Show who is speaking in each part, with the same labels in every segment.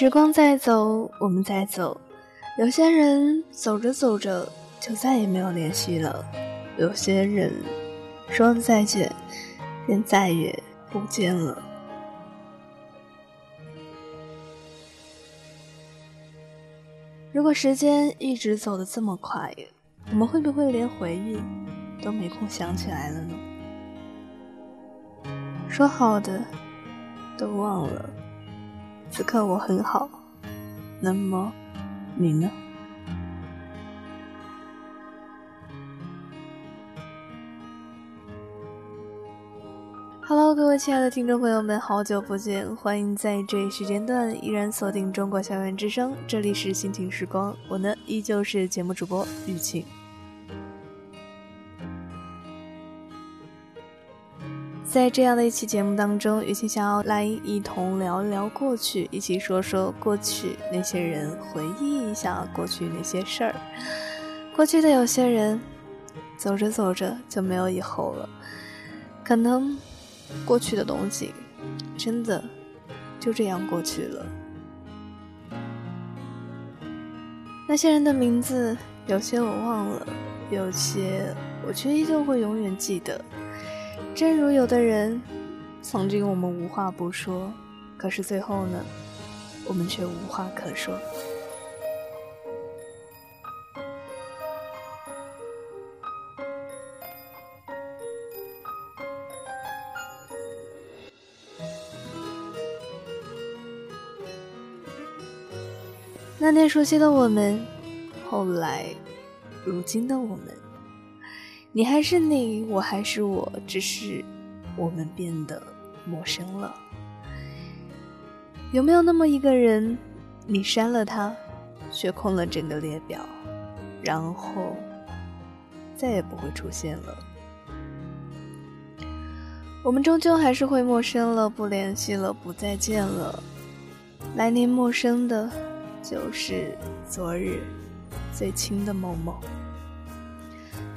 Speaker 1: 时光在走，我们在走。有些人走着走着就再也没有联系了，有些人说了再见，便再也不见了。如果时间一直走得这么快，我们会不会连回忆都没空想起来了呢？说好的都忘了，此刻我很好，那么你呢？Hello，各位亲爱的听众朋友们，好久不见！欢迎在这一时间段依然锁定中国校园之声，这里是心情时光，我呢依旧是节目主播雨晴。在这样的一期节目当中，雨晴想要来一同聊一聊过去，一起说说过去那些人，回忆一下过去那些事儿。过去的有些人，走着走着就没有以后了，可能。过去的东西，真的就这样过去了。那些人的名字，有些我忘了，有些我却依旧会永远记得。正如有的人，曾经我们无话不说，可是最后呢，我们却无话可说。那年熟悉的我们，后来，如今的我们，你还是你，我还是我，只是我们变得陌生了。有没有那么一个人，你删了他，却空了整个列表，然后再也不会出现了？我们终究还是会陌生了，不联系了，不再见了。来年陌生的。就是昨日最亲的某某。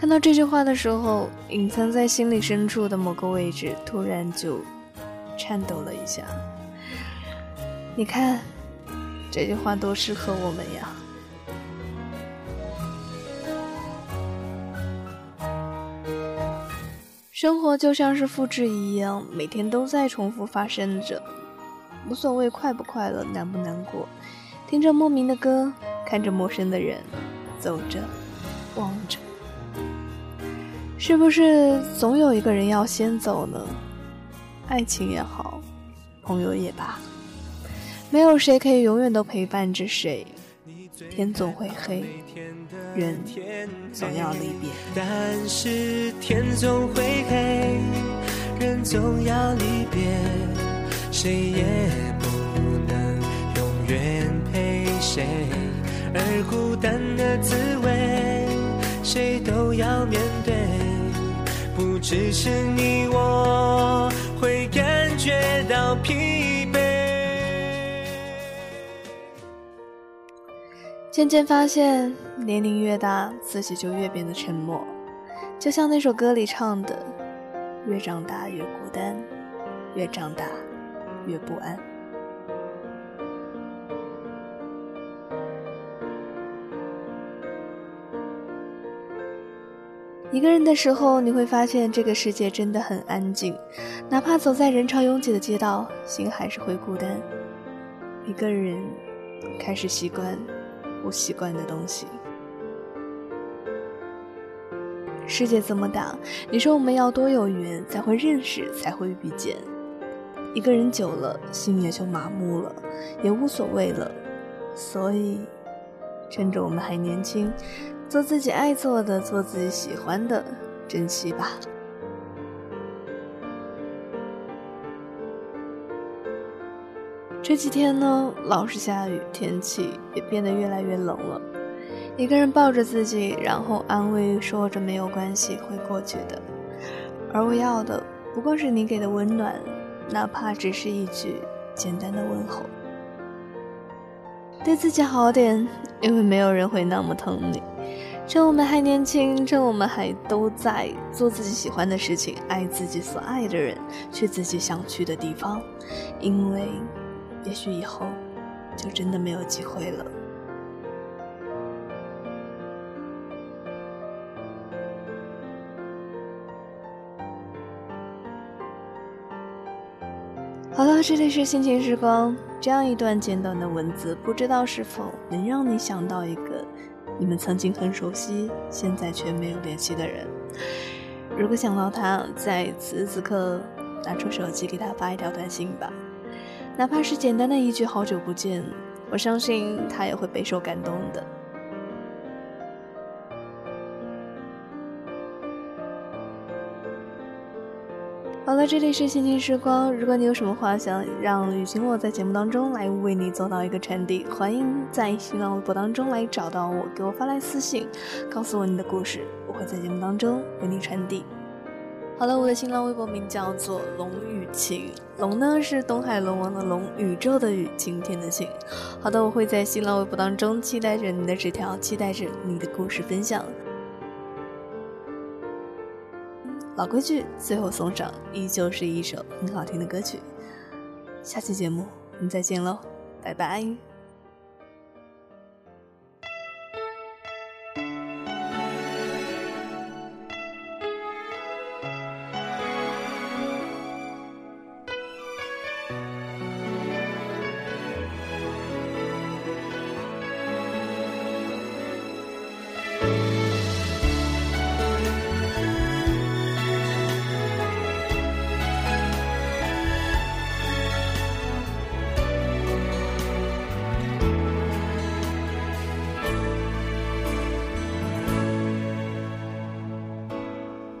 Speaker 1: 看到这句话的时候，隐藏在心里深处的某个位置突然就颤抖了一下。你看，这句话多适合我们呀！生活就像是复制一样，每天都在重复发生着，无所谓快不快乐，难不难过。听着莫名的歌，看着陌生的人，走着，望着，是不是总有一个人要先走呢？爱情也好，朋友也罢，没有谁可以永远都陪伴着谁。天总会黑，人总要离别。
Speaker 2: 但是天总会黑，人总要离别，谁也不能永远陪。谁？而孤单的滋味，谁都要面对。只是你我会感觉到疲惫。
Speaker 1: 渐渐发现，年龄越大，自己就越变得沉默。就像那首歌里唱的：“越长大越孤单，越长大越不安。”一个人的时候，你会发现这个世界真的很安静，哪怕走在人潮拥挤的街道，心还是会孤单。一个人开始习惯不习惯的东西。世界这么大，你说我们要多有缘才会认识，才会遇见。一个人久了，心也就麻木了，也无所谓了。所以，趁着我们还年轻。做自己爱做的，做自己喜欢的，珍惜吧。这几天呢，老是下雨，天气也变得越来越冷了。一个人抱着自己，然后安慰说着没有关系，会过去的。而我要的，不过是你给的温暖，哪怕只是一句简单的问候。对自己好点，因为没有人会那么疼你。趁我们还年轻，趁我们还都在做自己喜欢的事情，爱自己所爱的人，去自己想去的地方，因为也许以后就真的没有机会了。好了，这里是心情时光。这样一段简短的文字，不知道是否能让你想到一个你们曾经很熟悉，现在却没有联系的人。如果想到他，在此时此刻拿出手机给他发一条短信吧，哪怕是简单的一句“好久不见”，我相信他也会备受感动的。好了，这里是心情时光。如果你有什么话想让雨晴我在节目当中来为你做到一个传递，欢迎在新浪微博当中来找到我，给我发来私信，告诉我你的故事，我会在节目当中为你传递。好了，我的新浪微博名叫做龙雨晴，龙呢是东海龙王的龙，宇宙的宇，晴天的晴。好的，我会在新浪微博当中期待着你的纸条，期待着你的故事分享。老规矩，最后送上，依旧是一首很好听的歌曲。下期节目我们再见喽，拜拜。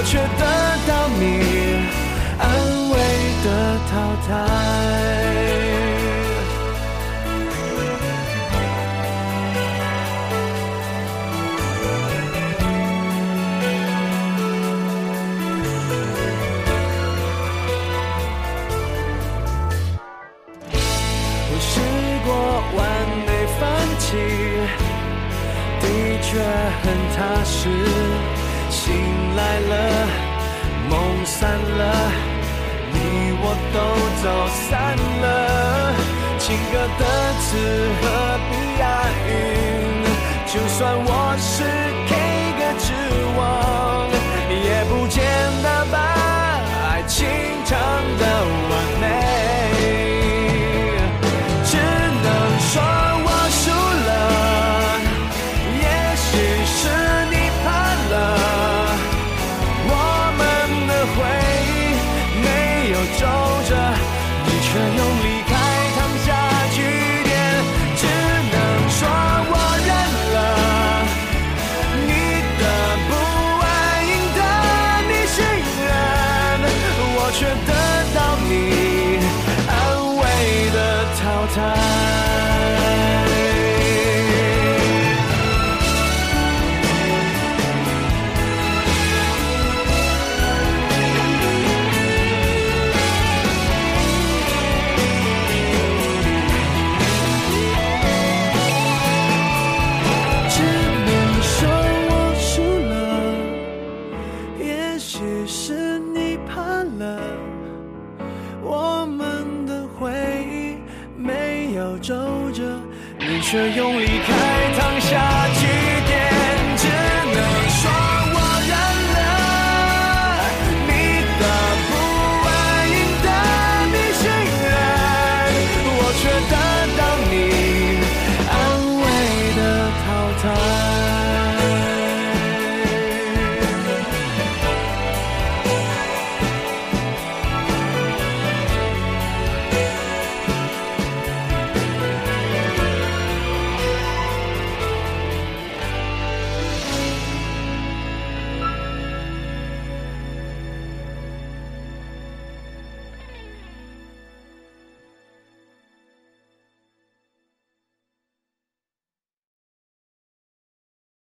Speaker 2: 我却得到你。安慰的淘汰。我试过完美放弃，的确很踏实。醒来了，散了。你我都走散了，情歌的词何必押韵？就算我是 K 歌之王，